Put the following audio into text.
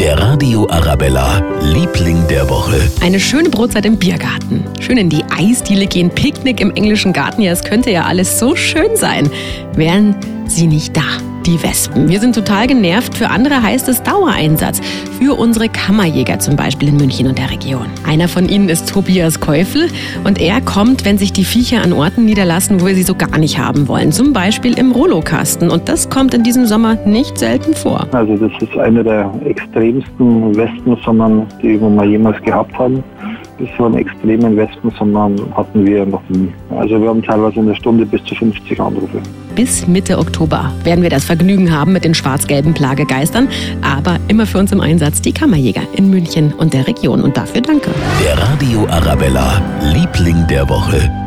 Der Radio Arabella, Liebling der Woche. Eine schöne Brotzeit im Biergarten. Schön in die Eisdiele gehen, Picknick im englischen Garten. Ja, es könnte ja alles so schön sein. Wären sie nicht da die Wespen. Wir sind total genervt. Für andere heißt es Dauereinsatz. Für unsere Kammerjäger zum Beispiel in München und der Region. Einer von ihnen ist Tobias Käufel und er kommt, wenn sich die Viecher an Orten niederlassen, wo wir sie so gar nicht haben wollen. Zum Beispiel im Rollokasten. Und das kommt in diesem Sommer nicht selten vor. Also das ist eine der extremsten Wespensommern, die wir jemals gehabt haben so einen extremen Westen, sondern hatten wir noch nie. Also wir haben teilweise in der Stunde bis zu 50 Anrufe. Bis Mitte Oktober werden wir das Vergnügen haben mit den schwarz-gelben Plagegeistern, aber immer für uns im Einsatz die Kammerjäger in München und der Region und dafür danke. Der Radio Arabella, Liebling der Woche.